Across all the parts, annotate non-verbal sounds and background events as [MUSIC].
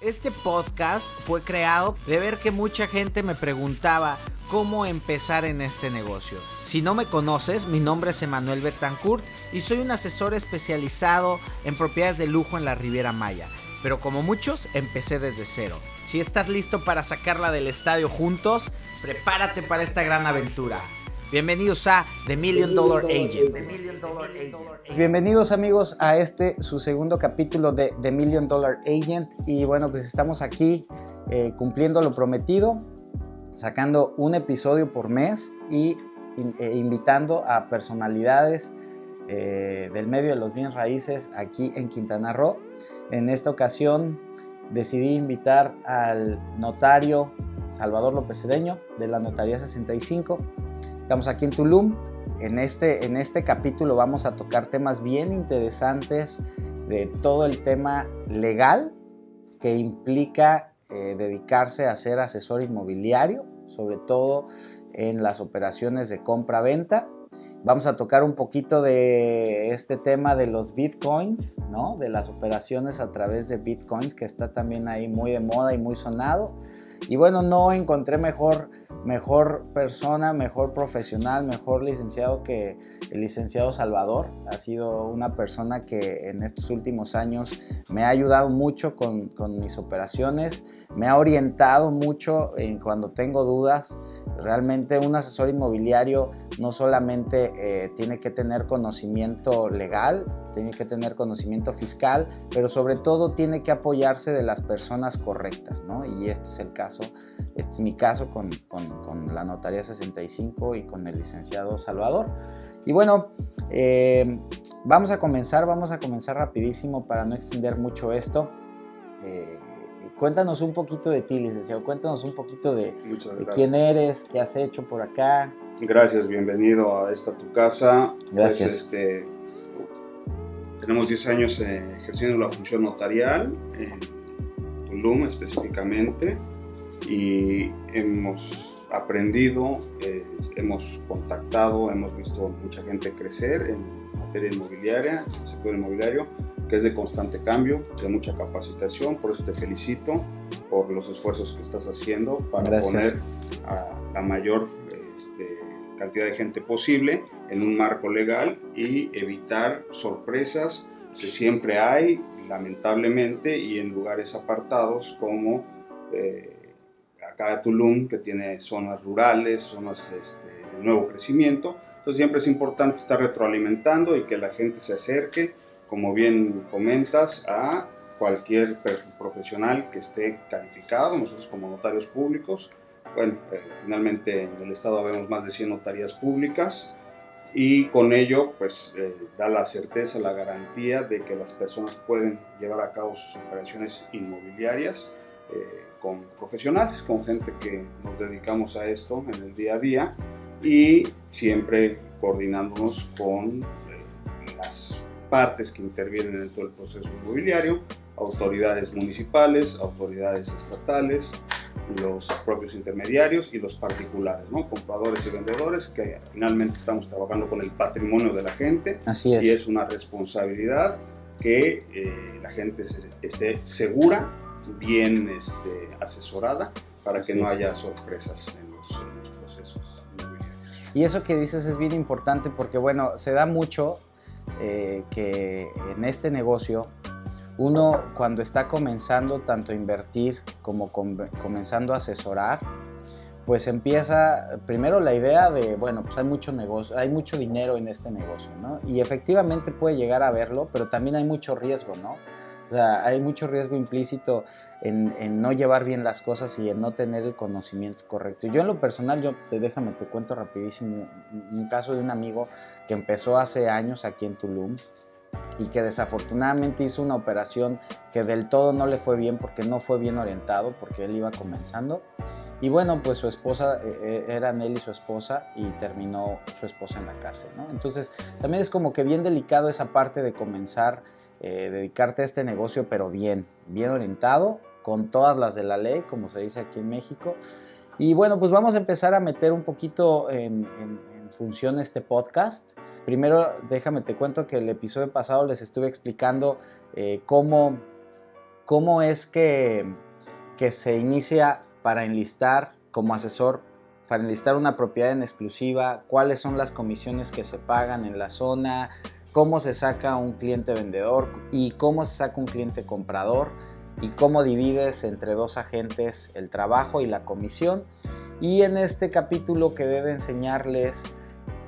Este podcast fue creado de ver que mucha gente me preguntaba cómo empezar en este negocio. Si no me conoces, mi nombre es Emanuel Betancourt y soy un asesor especializado en propiedades de lujo en la Riviera Maya. Pero como muchos, empecé desde cero. Si estás listo para sacarla del estadio juntos, prepárate para esta gran aventura. Bienvenidos a The Million Dollar Agent. Bienvenidos amigos a este su segundo capítulo de The Million Dollar Agent y bueno pues estamos aquí eh, cumpliendo lo prometido, sacando un episodio por mes y eh, invitando a personalidades eh, del medio de los bienes raíces aquí en Quintana Roo. En esta ocasión decidí invitar al notario Salvador López Cedeño de la Notaría 65 Estamos aquí en Tulum. En este, en este capítulo vamos a tocar temas bien interesantes de todo el tema legal que implica eh, dedicarse a ser asesor inmobiliario, sobre todo en las operaciones de compra-venta. Vamos a tocar un poquito de este tema de los bitcoins, ¿no? De las operaciones a través de bitcoins, que está también ahí muy de moda y muy sonado. Y bueno, no encontré mejor, mejor persona, mejor profesional, mejor licenciado que el licenciado Salvador. Ha sido una persona que en estos últimos años me ha ayudado mucho con, con mis operaciones me ha orientado mucho en cuando tengo dudas. Realmente un asesor inmobiliario no solamente eh, tiene que tener conocimiento legal, tiene que tener conocimiento fiscal, pero sobre todo tiene que apoyarse de las personas correctas, ¿no? Y este es el caso, este es mi caso con, con, la Notaría 65 y con el licenciado Salvador. Y bueno, eh, vamos a comenzar, vamos a comenzar rapidísimo para no extender mucho esto. Eh, Cuéntanos un poquito de ti, licenciado. Cuéntanos un poquito de, quién eres, qué has hecho por acá. Gracias, bienvenido a esta tu casa. Pues, Gracias. este, tenemos 10 años eh, ejerciendo la función notarial en Tulum específicamente y hemos aprendido, eh, hemos contactado, hemos visto mucha gente crecer en materia inmobiliaria, el sector inmobiliario que es de constante cambio, de mucha capacitación, por eso te felicito por los esfuerzos que estás haciendo para poner a la mayor este, cantidad de gente posible en un marco legal y evitar sorpresas que siempre hay, lamentablemente, y en lugares apartados como eh, acá Tulum, que tiene zonas rurales, zonas este, de nuevo crecimiento. Entonces siempre es importante estar retroalimentando y que la gente se acerque como bien comentas, a cualquier profesional que esté calificado, nosotros como notarios públicos, bueno, eh, finalmente en el Estado habemos más de 100 notarías públicas y con ello pues eh, da la certeza, la garantía de que las personas pueden llevar a cabo sus operaciones inmobiliarias eh, con profesionales, con gente que nos dedicamos a esto en el día a día y siempre coordinándonos con las partes que intervienen en todo el proceso inmobiliario, autoridades municipales, autoridades estatales, los propios intermediarios y los particulares, ¿no? compradores y vendedores, que finalmente estamos trabajando con el patrimonio de la gente Así es. y es una responsabilidad que eh, la gente esté segura, bien este, asesorada, para que no haya sorpresas en los, en los procesos. Y eso que dices es bien importante porque, bueno, se da mucho eh, que en este negocio uno cuando está comenzando tanto a invertir como comenzando a asesorar, pues empieza primero la idea de, bueno, pues hay mucho negocio, hay mucho dinero en este negocio, ¿no? Y efectivamente puede llegar a verlo, pero también hay mucho riesgo, ¿no? O sea, hay mucho riesgo implícito en, no llevar bien las cosas y en no tener el conocimiento correcto. Yo en lo personal, yo te déjame, te cuento rapidísimo un caso de un amigo que empezó hace años aquí en Tulum y que desafortunadamente hizo una operación que del todo no le fue bien porque no fue bien orientado, porque él iba comenzando. Y bueno, pues su esposa, eh, eh, eran él y su esposa, y terminó su esposa en la cárcel, ¿no? Entonces, también es como que bien delicado esa parte de comenzar eh, dedicarte a este negocio, pero bien, bien orientado, con todas las de la ley, como se dice aquí en México. Y bueno, pues vamos a empezar a meter un poquito en, funciona este podcast. Primero, déjame te cuento que el episodio pasado les estuve explicando eh, cómo, cómo es que, que se inicia para enlistar como asesor, para enlistar una propiedad en exclusiva, cuáles son las comisiones que se pagan en la zona, cómo se saca un cliente vendedor y cómo se saca un cliente comprador y cómo divides entre dos agentes el trabajo y la comisión. Y en este capítulo que debe enseñarles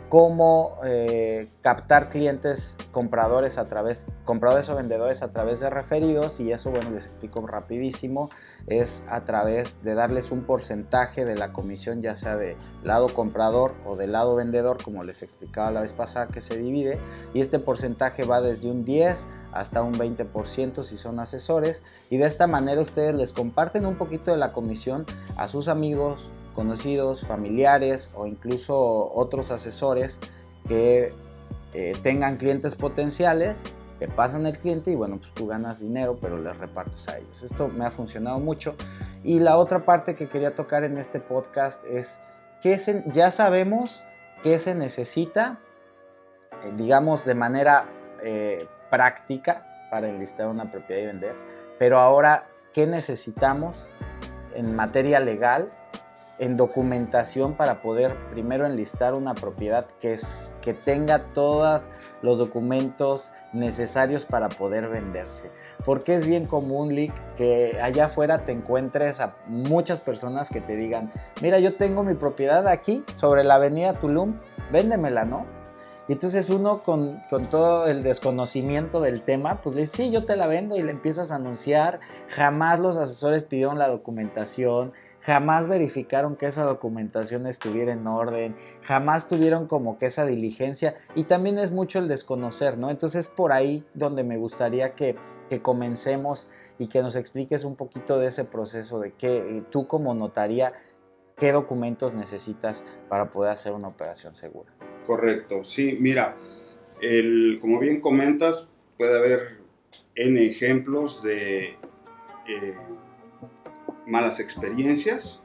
cómo eh, captar clientes compradores a través, compradores o vendedores a través de referidos y eso bueno les explico rapidísimo, es a través de darles un porcentaje de la comisión ya sea de lado comprador o del lado vendedor como les explicaba la vez pasada que se divide y este porcentaje va desde un 10 hasta un 20% si son asesores y de esta manera ustedes les comparten un poquito de la comisión a sus amigos, conocidos, familiares o incluso otros asesores que eh, tengan clientes potenciales, te pasan el cliente y bueno, pues tú ganas dinero, pero les repartes a ellos. Esto me ha funcionado mucho. Y la otra parte que quería tocar en este podcast es que ya sabemos qué se necesita, eh, digamos, de manera eh, práctica para enlistar una propiedad y vender, pero ahora, ¿qué necesitamos en materia legal en documentación para poder primero enlistar una propiedad que, es, que tenga todos los documentos necesarios para poder venderse. Porque es bien común, Lick, que allá afuera te encuentres a muchas personas que te digan, mira, yo tengo mi propiedad aquí sobre la avenida Tulum, véndemela, ¿no? Y entonces uno con, con, todo el desconocimiento del tema, pues le dice, sí, yo te la vendo y le empiezas a anunciar. Jamás los asesores pidieron la documentación, jamás verificaron que esa documentación estuviera en orden, jamás tuvieron como que esa diligencia y también es mucho el desconocer, ¿no? Entonces por ahí donde me gustaría que, que comencemos y que nos expliques un poquito de ese proceso, de que eh, tú como notaría, qué documentos necesitas para poder hacer una operación segura. Correcto, sí, mira, el, como bien comentas, puede haber N ejemplos de... Eh, malas experiencias.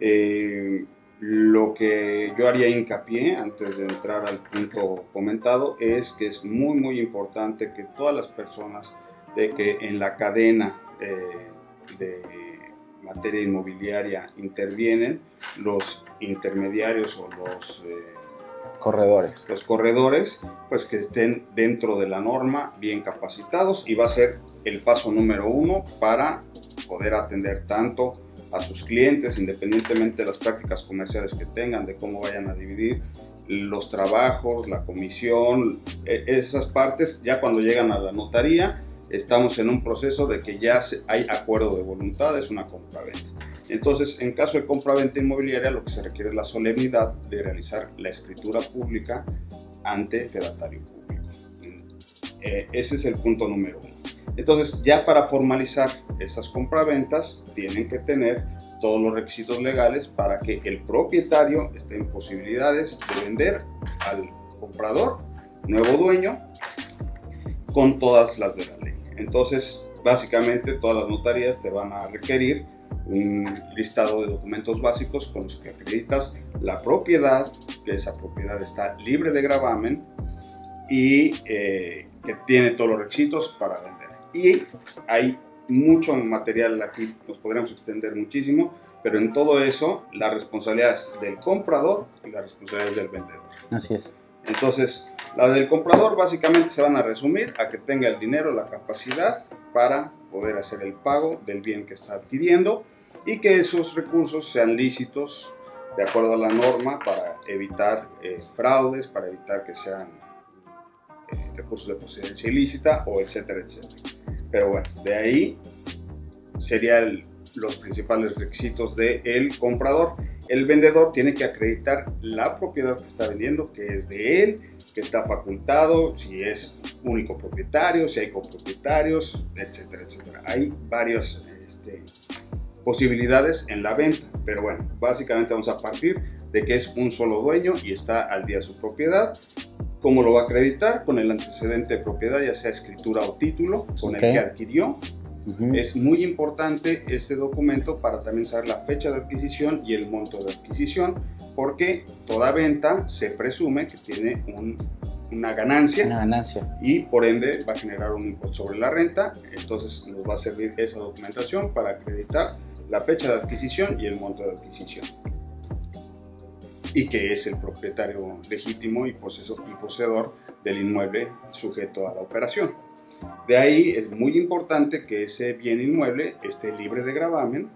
Eh, lo que yo haría hincapié antes de entrar al punto comentado es que es muy muy importante que todas las personas de que en la cadena eh, de materia inmobiliaria intervienen, los intermediarios o los eh, corredores. Los corredores, pues que estén dentro de la norma, bien capacitados y va a ser el paso número uno para poder atender tanto a sus clientes, independientemente de las prácticas comerciales que tengan, de cómo vayan a dividir los trabajos, la comisión, e, esas partes, ya cuando llegan a la notaría, estamos en un proceso de que ya hay acuerdo de voluntad, es una compra-venta. Entonces, en caso de compra-venta inmobiliaria, lo que se requiere es la solemnidad de realizar la escritura pública ante fedatario público. Eh, ese es el punto número uno. Entonces, ya para formalizar esas compraventas, tienen que tener todos los requisitos legales para que el propietario esté en posibilidades de vender al comprador, nuevo dueño, con todas las de la ley. Entonces, básicamente todas las notarías te van a requerir un listado de documentos básicos con los que acreditas la propiedad, que esa propiedad está libre de gravamen y eh, que tiene todos los requisitos para vender. Y hay mucho material aquí, nos podríamos extender muchísimo, pero en todo eso la responsabilidad es del comprador y la responsabilidad es del vendedor. Así es. Entonces, la del comprador básicamente se van a resumir a que tenga el dinero, la capacidad para poder hacer el pago del bien que está adquiriendo y que esos recursos sean lícitos de acuerdo a la norma para evitar eh, fraudes, para evitar que sean eh, recursos de procedencia ilícita o etcétera, etcétera. Pero bueno, de ahí serían los principales requisitos del el comprador. El vendedor tiene que acreditar la propiedad que está vendiendo, que es de él, que está facultado, si es único propietario, si hay copropietarios, etcétera, etcétera. Hay varias este, posibilidades en la venta, pero bueno, básicamente vamos a partir de que es un solo dueño y está al día su propiedad ¿Cómo lo va a acreditar? Con el antecedente de propiedad, ya sea escritura o título, con el que adquirió. Es muy importante este documento para también saber la fecha de adquisición y el monto de adquisición, porque toda venta se presume que tiene una ganancia. Una ganancia. Y por ende va a generar un impuesto sobre la renta. Entonces nos va a servir esa documentación para acreditar la fecha de adquisición y el monto de adquisición. Y que es el propietario legítimo y, poseedor del inmueble sujeto a la operación. De ahí es muy importante que ese bien inmueble esté libre de gravamen,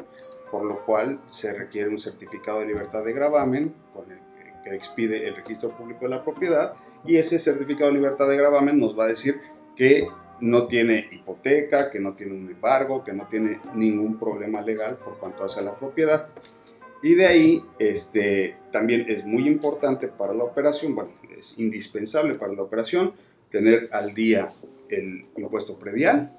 por lo cual se requiere un certificado de libertad de gravamen con el que expide el registro público de la propiedad y ese certificado de libertad de gravamen nos va a decir que no tiene hipoteca, que no tiene un embargo, que no tiene ningún problema legal por cuanto hace a la propiedad. Y de ahí este, también es muy importante para la operación, bueno, es indispensable para la operación tener al día el impuesto predial,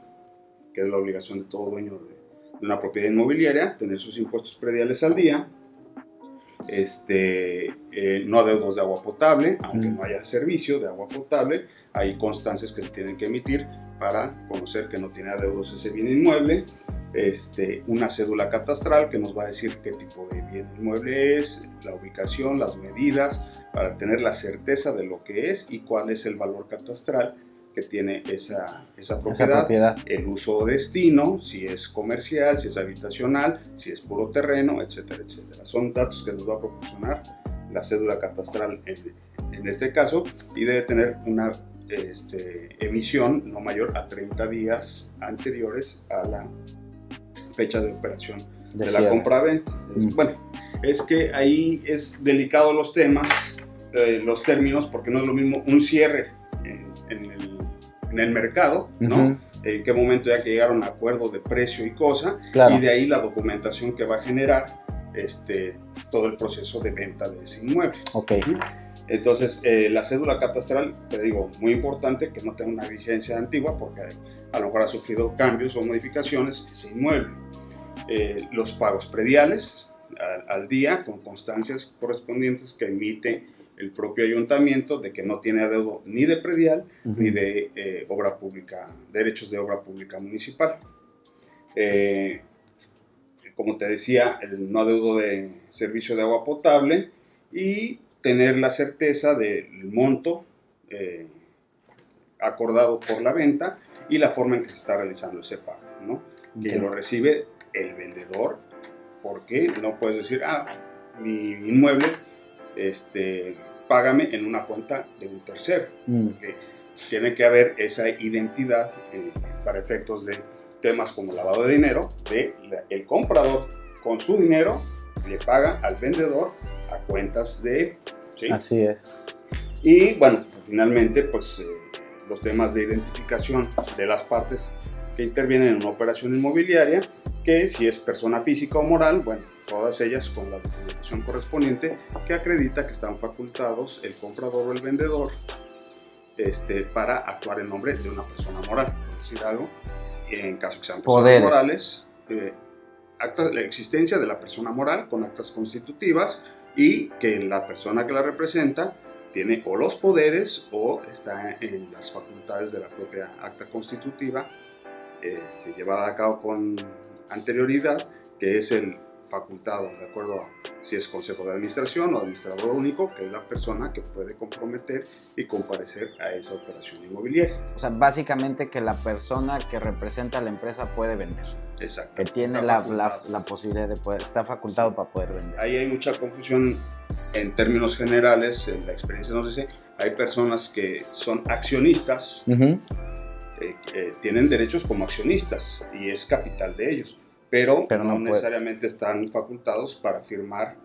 que es la obligación de todo dueño de, una propiedad inmobiliaria, tener sus impuestos prediales al día, este, eh, no adeudos de agua potable, aunque no haya servicio de agua potable, hay constancias que se tienen que emitir para conocer que no tiene adeudos ese bien inmueble, este, una cédula catastral que nos va a decir qué tipo de bien inmueble es, la ubicación, las medidas, para tener la certeza de lo que es y cuál es el valor catastral que tiene esa, esa, propiedad, el uso o destino, si es comercial, si es habitacional, si es puro terreno, etcétera, etcétera. Son datos que nos va a proporcionar la cédula catastral en, en este caso y debe tener una este, emisión no mayor a 30 días anteriores a la fecha de operación de, la compra-venta. Mm. Bueno, es que ahí es delicado los temas, eh, los términos, porque no es lo mismo un cierre en, el, en el, mercado, ¿no? En qué momento ya que llegaron a acuerdo de precio y cosa, y de ahí la documentación que va a generar este, todo el proceso de venta de ese inmueble. Ok. Entonces, eh, la cédula catastral, te digo, muy importante que no tenga una vigencia antigua porque a lo mejor ha sufrido cambios o modificaciones ese inmueble. Eh, los pagos prediales al, día con constancias correspondientes que emite el propio ayuntamiento de que no tiene adeudo ni de predial ni de eh, obra pública, derechos de obra pública municipal. como te decía, el no adeudo de servicio de agua potable y tener la certeza del monto eh, acordado por la venta y la forma en que se está realizando ese pago, ¿no? Que lo recibe el vendedor, porque no puedes decir, ah, mi inmueble, este, págame en una cuenta de un tercero, mm. porque tiene que haber esa identidad eh, para efectos de temas como lavado de dinero, de el comprador con su dinero le paga al vendedor a cuentas de Así es. Y bueno, finalmente, pues eh, los temas de identificación de las partes que intervienen en una operación inmobiliaria, que si es persona física o moral, bueno, todas ellas con la documentación correspondiente que acredita que están facultados el comprador o el vendedor este, para actuar en nombre de una persona moral, por decir algo. En caso que sean personas morales, eh, la existencia de la persona moral con actas constitutivas y que la persona que la representa tiene o los poderes o está en las facultades de la propia acta constitutiva este, llevada a cabo con anterioridad, que es el facultado, de acuerdo a si es consejo de administración o administrador único, que es la persona que puede comprometer y comparecer a esa operación inmobiliaria. O sea, básicamente que la persona que representa a la empresa puede vender. Exacto. Que tiene la, la, posibilidad de poder, está facultado para poder vender. Ahí hay mucha confusión en términos generales, en la experiencia nos dice, hay personas que son accionistas, eh, eh, tienen derechos como accionistas y es capital de ellos pero, no, necesariamente están facultados para firmar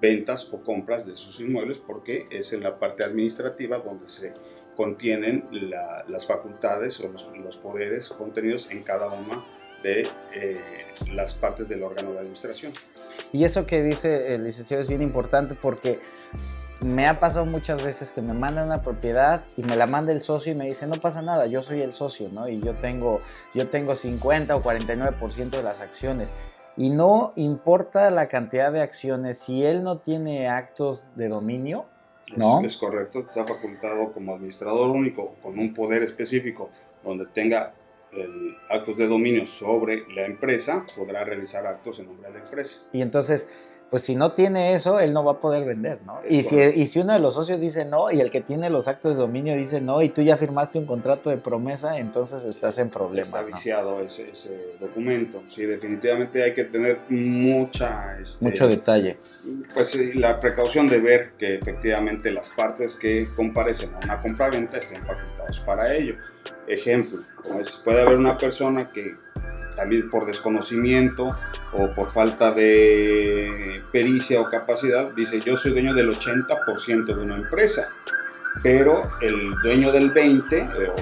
ventas o compras de sus inmuebles porque es en la parte administrativa donde se contienen las facultades o los, poderes contenidos en cada una de eh, las partes del órgano de administración. Y eso que dice el licenciado es bien importante porque me ha pasado muchas veces que me mandan una propiedad y me la manda el socio y me dice, no pasa nada, yo soy el socio, ¿no? Y yo tengo, yo tengo 50 o 49% de las acciones. Y no importa la cantidad de acciones, si él no tiene actos de dominio, ¿no? Es, correcto, está facultado como administrador único con un poder específico donde tenga actos de dominio sobre la empresa, podrá realizar actos en nombre de la empresa. Y entonces pues si no tiene eso, él no va a poder vender, ¿no? Y si, y si, uno de los socios dice no y el que tiene los actos de dominio dice no y tú ya firmaste un contrato de promesa, entonces estás en problemas. Está viciado ese, documento. Sí, definitivamente hay que tener mucha... Este, Mucho detalle. Pues la precaución de ver que efectivamente las partes que comparecen a una compraventa estén facultadas para ello. Ejemplo, puede haber una persona que también por desconocimiento o por falta de pericia o capacidad, dice yo soy dueño del 80% de una empresa, pero el dueño del 20% eh,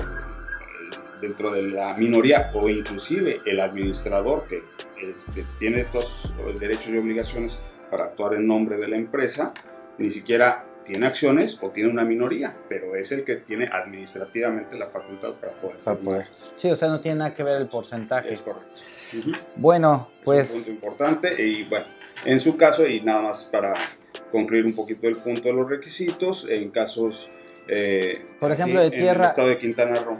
dentro de la minoría o inclusive el administrador que este, tiene todos los derechos y obligaciones para actuar en nombre de la empresa, ni siquiera tiene acciones o tiene una minoría, pero es el que tiene administrativamente la facultad para poder. Sí, o sea, no tiene nada que ver el porcentaje. Es correcto. Bueno, pues... Es un punto importante y bueno, en su caso, y nada más para concluir un poquito el punto de los requisitos, en casos... Eh, Por ejemplo, de tierra... En el estado de Quintana Roo.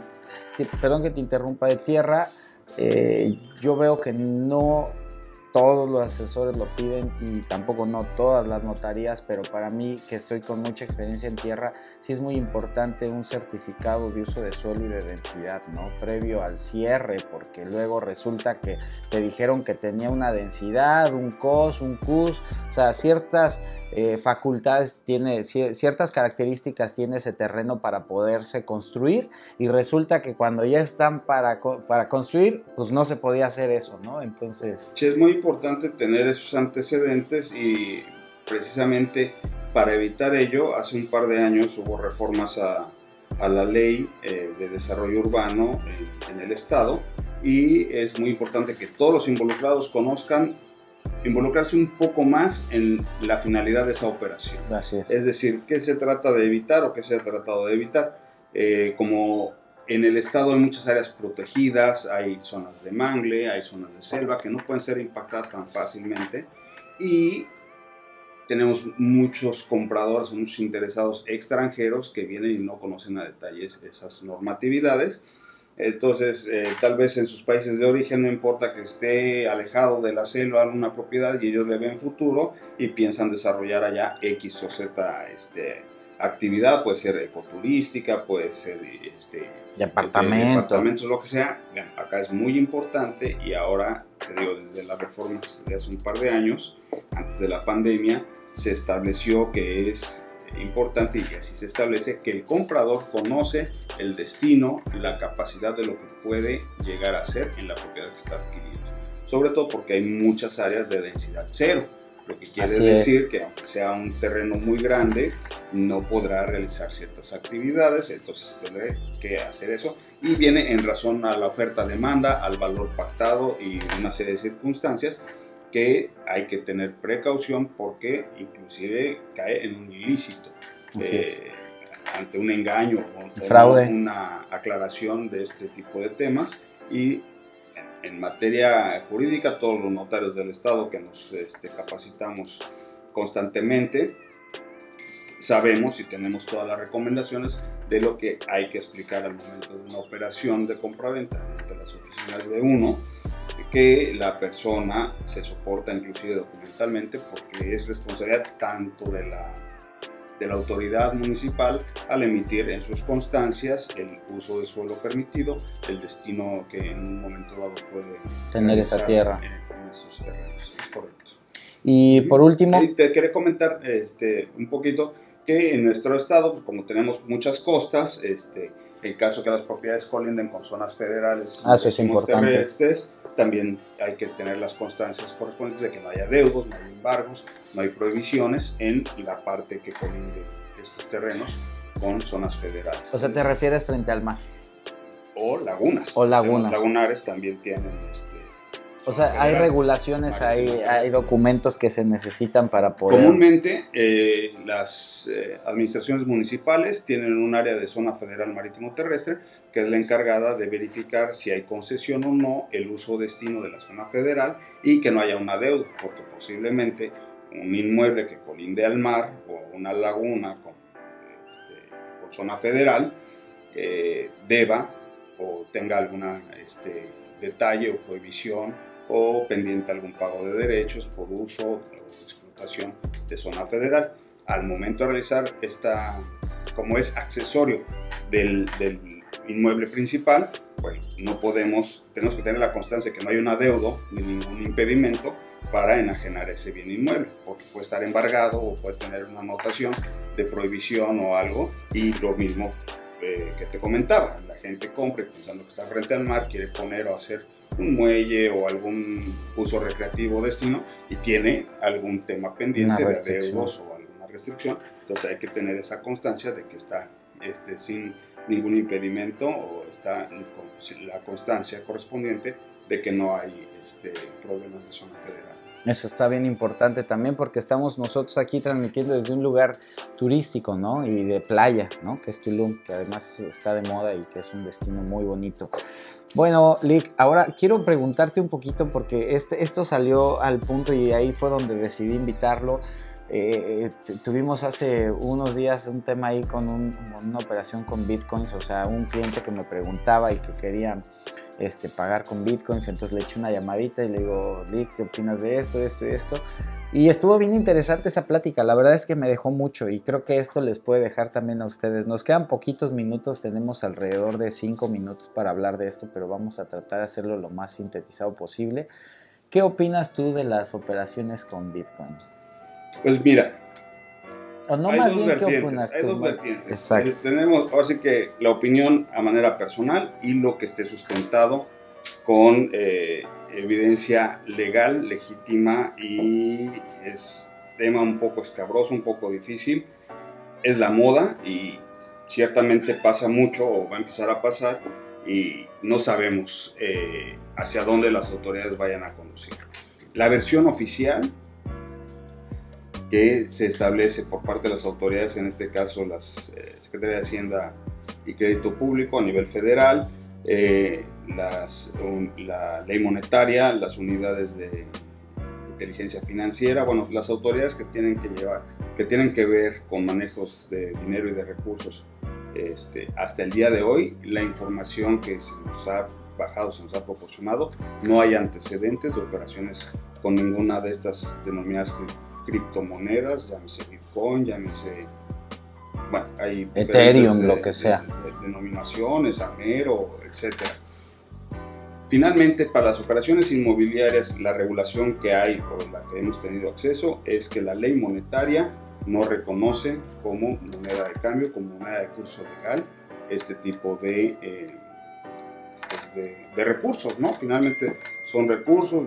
Perdón que te interrumpa, de tierra, eh, yo veo que no todos los asesores lo piden y tampoco no todas las notarías, pero para mí que estoy con mucha experiencia en tierra, sí es muy importante un certificado de uso de suelo y de densidad, ¿no? Previo al cierre, porque luego resulta que te dijeron que tenía una densidad, un COS, un CUS, o sea, ciertas eh, facultades tiene, ciertas características tiene ese terreno para poderse construir y resulta que cuando ya están para, para construir, pues no se podía hacer eso, ¿no? Entonces... Sí, es muy importante tener esos antecedentes y precisamente para evitar ello, hace un par de años hubo reformas a, a la ley eh, de desarrollo urbano en el estado y es muy importante que todos los involucrados conozcan involucrarse un poco más en la finalidad de esa operación. es. decir, qué se trata de evitar o qué se ha tratado de evitar. Eh, como en el estado hay muchas áreas protegidas, hay zonas de mangle, hay zonas de selva que no pueden ser impactadas tan fácilmente. Y tenemos muchos compradores, muchos interesados extranjeros que vienen y no conocen a detalles esas normatividades. Entonces, eh, tal vez en sus países de origen no importa que esté alejado de la selva alguna propiedad y ellos le ven futuro y piensan desarrollar allá X o Z este, actividad, puede ser ecoturística, puede ser este, de apartamentos, departamentos, lo que sea. acá es muy importante y ahora, te digo, desde las reformas de hace un par de años, antes de la pandemia, se estableció que es importante y así se establece que el comprador conoce el destino, la capacidad de lo que puede llegar a ser en la propiedad que está adquiriendo. Sobre todo porque hay muchas áreas de densidad cero, lo que quiere decir que aunque sea un terreno muy grande, no podrá realizar ciertas actividades, entonces tendré que hacer eso. Y viene en razón a la oferta-demanda, al valor pactado y una serie de circunstancias que hay que tener precaución porque inclusive cae en un ilícito. Eh, ante un engaño o, Fraude. una aclaración de este tipo de temas y en materia jurídica todos los notarios del Estado que nos este, capacitamos constantemente sabemos y tenemos todas las recomendaciones de lo que hay que explicar al momento de una operación de compraventa ante las oficinas de uno que la persona se soporta inclusive documentalmente porque es responsabilidad tanto de la, de la autoridad municipal al emitir en sus constancias el uso de suelo permitido, el destino que en un momento dado puede tener esa tierra. En, esos terrenos. Y por último... te quería comentar este, un poquito que en nuestro estado, como tenemos muchas costas, este, el caso que las propiedades colinden con zonas federales ah, eso es importante también hay que tener las constancias correspondientes de que no haya deudos, no hay embargos, no hay prohibiciones en la parte que colinde estos terrenos con zonas federales. O sea, te refieres frente al mar. O lagunas. O lagunas. Los lagunares también tienen este, o sea, hay regulaciones, hay, hay documentos que se necesitan para poder... Comúnmente eh, las eh, administraciones municipales tienen un área de zona federal marítimo terrestre que es la encargada de verificar si hay concesión o no el uso destino de la zona federal y que no haya una deuda, porque posiblemente un inmueble que colinde al mar o una laguna con, este, zona federal eh, deba o tenga algún este, detalle o prohibición o pendiente algún pago de derechos por uso o notación de zona federal. Al momento de realizar esta, como es accesorio del, del inmueble principal, pues no podemos, tenemos que tener la constancia de que no hay un adeudo ni ningún impedimento para enajenar ese bien inmueble, porque puede estar embargado o puede tener una anotación de prohibición o algo, y lo mismo eh, que te comentaba, la gente compra pensando que está frente al mar, quiere poner o hacer un muelle o algún uso recreativo destino y tiene algún tema pendiente de adeudos o alguna restricción, entonces hay que tener esa constancia de que está este, sin ningún impedimento o está la constancia correspondiente de que no hay este, problemas de zona federal. Eso está bien importante también porque estamos nosotros aquí transmitiendo desde un lugar turístico, ¿no? Y de playa, ¿no? Que es Tulum, que además está de moda y que es un destino muy bonito. Bueno, Lick, ahora quiero preguntarte un poquito porque este, esto salió al punto y ahí fue donde decidí invitarlo. Eh, tuvimos hace unos días un tema ahí con una operación con bitcoins, o sea, un cliente que me preguntaba y que quería este, pagar con bitcoins, entonces le eché una llamadita y le digo, ¿qué opinas de esto, de esto y esto? Y estuvo bien interesante esa plática, la verdad es que me dejó mucho y creo que esto les puede dejar también a ustedes. Nos quedan poquitos minutos, tenemos alrededor de cinco minutos para hablar de esto, pero vamos a tratar de hacerlo lo más sintetizado posible. ¿Qué opinas tú de las operaciones con bitcoin? Pues mira, o no hay más dos bien vertientes, hay dos vertientes. Exacto. Eh, tenemos ahora sí que la opinión a manera personal y lo que esté sustentado con eh, evidencia legal, legítima y es tema un poco escabroso, un poco difícil. Es la moda y ciertamente pasa mucho o va a empezar a pasar y no sabemos eh, hacia dónde las autoridades vayan a conducir. La versión oficial que se establece por parte de las autoridades, en este caso las eh, Secretaría de Hacienda y Crédito Público a nivel federal, eh, las, la ley monetaria, las unidades de inteligencia financiera, bueno, las autoridades que tienen que llevar, que tienen que ver con manejos de dinero y de recursos. Este, hasta el día de hoy, la información que se nos ha bajado, se nos ha proporcionado, no hay antecedentes de operaciones con ninguna de estas denominadas criptomonedas, llámese Bitcoin, llámese, bueno, hay Ethereum, lo que sea. denominaciones, Amero, etc. Finalmente, para las operaciones inmobiliarias, la regulación que hay o la que hemos tenido acceso es que la ley monetaria no reconoce como moneda de cambio, como moneda de curso legal, este tipo de, eh, pues de, de recursos, ¿no? Finalmente son recursos,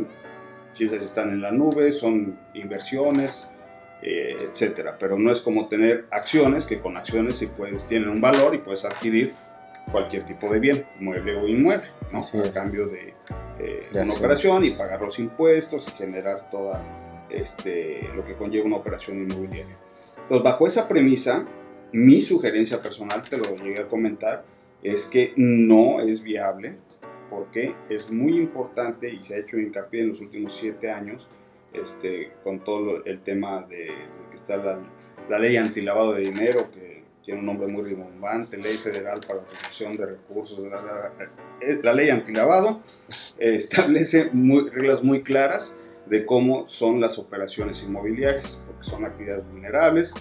quizás están en la nube, son inversiones, eh, etcétera. Pero no es como tener acciones, que con acciones sí puedes, tienen un valor y puedes adquirir cualquier tipo de bien, mueble o inmueble, ¿no? a cambio de, eh, una operación y pagar los impuestos y generar toda este, lo que conlleva una operación inmobiliaria. Entonces, bajo esa premisa, mi sugerencia personal, te lo llegué a comentar, es que no es viable porque es muy importante y se ha hecho hincapié en los últimos siete años este, con todo el tema de, que está la, la ley antilavado de dinero, que tiene un nombre muy rimbombante, ley federal para la protección de recursos, la, la, ley antilavado establece muy, reglas muy claras de cómo son las operaciones inmobiliarias, porque son actividades vulnerables.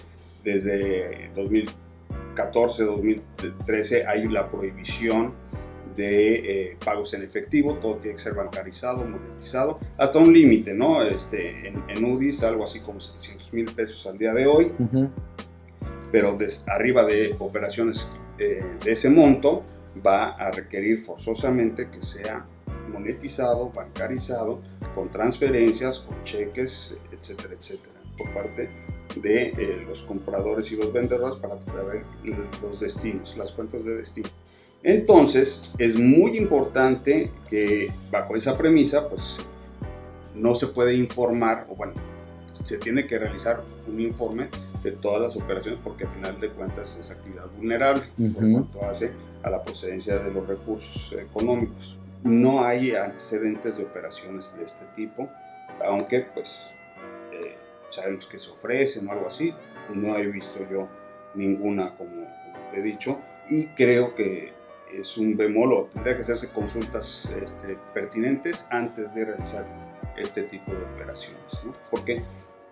Desde 2014, 2013 hay la prohibición de eh, pagos en efectivo, todo tiene que ser bancarizado, monetizado, hasta un límite, ¿no? Este, en, UDIs algo así como 700 mil pesos al día de hoy, pero arriba de operaciones eh, de ese monto va a requerir forzosamente que sea monetizado, bancarizado, con transferencias, con cheques, etcétera, etcétera, por parte de eh, los compradores y los vendedores para traer los destinos, las cuentas de destino. Entonces, es muy importante que bajo esa premisa, pues no se puede informar, o bueno, se tiene que realizar un informe de todas las operaciones porque al final de cuentas es actividad vulnerable por cuanto hace a la procedencia de los recursos económicos. No hay antecedentes de operaciones de este tipo, aunque pues eh, sabemos que se ofrecen o algo así. No he visto yo ninguna, como, como te he dicho, y creo que es un bemol o tendría que hacerse consultas este, pertinentes antes de realizar este tipo de operaciones. ¿no? ¿Por qué?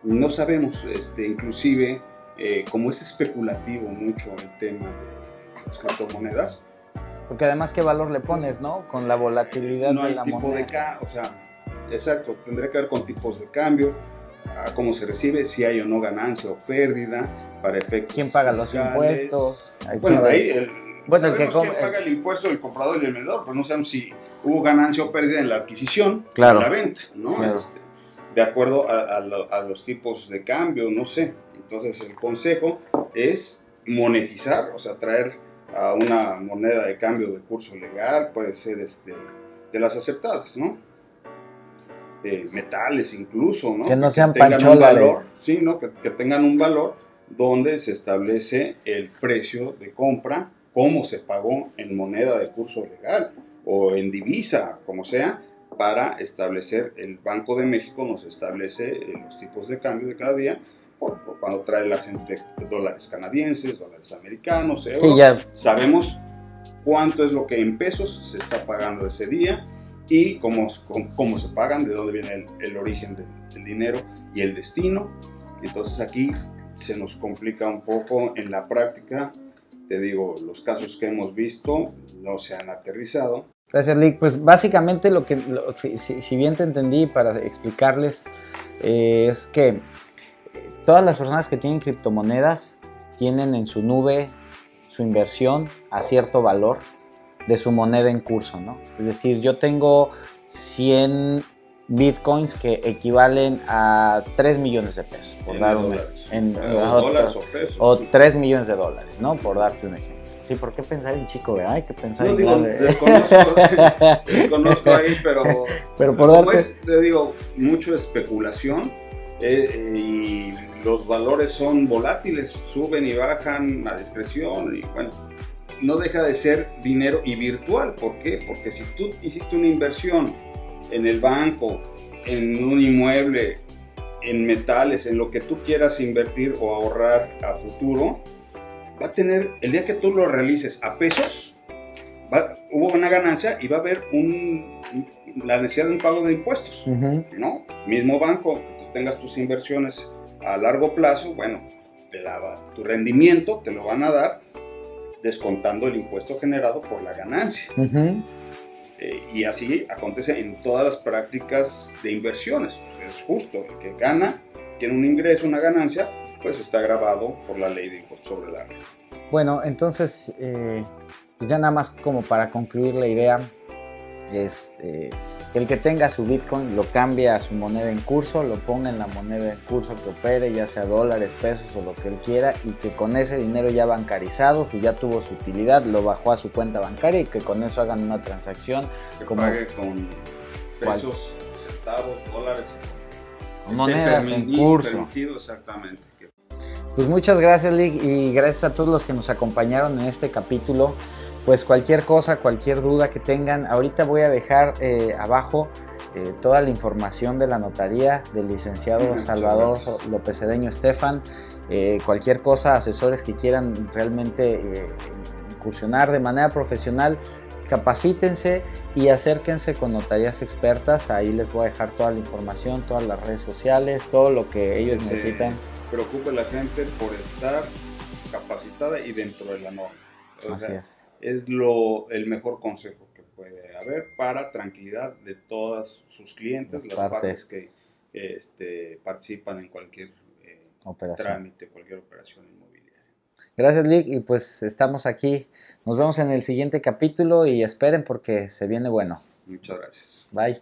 no sabemos, este, inclusive, eh, como es especulativo mucho el tema de las criptomonedas. Porque además, ¿qué valor le pones, no? Con la volatilidad no de hay la tipo moneda. de ca o sea, exacto, tendría que ver con tipos de cambio, a cómo se recibe, si hay o no ganancia o pérdida, para efectos ¿Quién paga los fiscales. impuestos? Hay Bueno, de ahí el, Bueno, el que sabemos quién paga el impuesto del comprador y el vendedor, pero no sabemos si hubo ganancia o pérdida en la adquisición Claro. o en la venta, ¿no? Claro. Este, de acuerdo a, a a los tipos de cambio, no sé. Entonces el consejo es monetizar, o sea, traer a una moneda de cambio de curso legal, puede ser este, de las aceptadas, ¿no? Eh, metales incluso, ¿no? Que no sean tengan un valor, sí, ¿no? Que, que tengan un valor donde se establece el precio de compra, cómo se pagó en moneda de curso legal o en divisa, como sea, para establecer, el Banco de México nos establece eh, los tipos de cambio de cada día, por, por cuando trae la gente dólares canadienses, dólares americanos, euros, Sí, ya. sabemos cuánto es lo que en pesos se está pagando ese día y cómo, cómo, cómo se pagan, de dónde viene el, el origen del, del dinero y el destino. Entonces aquí se nos complica un poco en la práctica. Te digo, los casos que hemos visto no se han aterrizado. Gracias, Lick. Pues básicamente lo que, si bien te entendí para explicarles, eh, es que eh, todas las personas que tienen criptomonedas tienen en su nube su inversión a cierto valor de su moneda en curso, ¿no? Es decir, yo tengo 100 bitcoins que equivalen a 3 millones de pesos, por en dar un dólares. en- o ajá, dólares o pesos. o 3 millones de dólares, ¿no? Por darte un ejemplo. Sí, ¿por qué pensar en chico, verdad? Hay que pensar No en digo, grande. desconozco, [LAUGHS] desconozco ahí, pero, [LAUGHS] Pero por como darte- es, te digo, mucho especulación eh, eh, y los valores son volátiles, suben y bajan a discreción y bueno, no deja de ser dinero y virtual. ¿Por qué? Porque si tú hiciste una inversión en el banco, en un inmueble, en metales, en lo que tú quieras invertir o ahorrar a futuro, va a tener, el día que tú lo realices a pesos, va- hubo una ganancia y va a haber un, la necesidad de un pago de impuestos. Ujú. ¿no? Mismo banco, que tú tengas tus inversiones a largo plazo, bueno, te la tu rendimiento te lo van a dar descontando el impuesto generado por la ganancia. Ujú. Eh, y así acontece en todas las prácticas de inversiones. Es justo, el que gana, tiene un ingreso, una ganancia, pues está grabado por la ley de impuesto sobre la renta. Bueno, entonces, eh, pues ya nada más como para concluir la idea, es eh, el que tenga su Bitcoin lo cambie a su moneda en curso, lo ponga en la moneda en curso que opere, ya sea dólares, pesos o lo que él quiera, y que con ese dinero ya bancarizado, si ya tuvo su utilidad, lo bajó a su cuenta bancaria y que con eso hagan una transacción Que Como- pague con pesos, centavos, dólares. con monedas en curso. exactamente. Pues muchas gracias, Lick, y gracias a todos los que nos acompañaron en este capítulo. Pues cualquier cosa, cualquier duda que tengan, ahorita voy a dejar eh, abajo eh, toda la información de la notaría del licenciado Salvador. López Cedeño Estefan. Eh, cualquier cosa, asesores que quieran realmente eh, incursionar de manera profesional, capacítense y acérquense con notarías expertas. Ahí les voy a dejar toda la información, todas las redes sociales, todo lo que ellos que necesitan. preocupe la gente por estar capacitada y dentro de la norma. O Así sea, es. Es lo, el mejor consejo que puede haber para tranquilidad de todas sus clientes, Las las, partes. partes, que este, participan en cualquier eh, Operación. trámite, cualquier operación inmobiliaria. Gracias, Lick. Y pues estamos aquí. Nos vemos en el siguiente capítulo y esperen porque se viene bueno. Muchas gracias. Bye.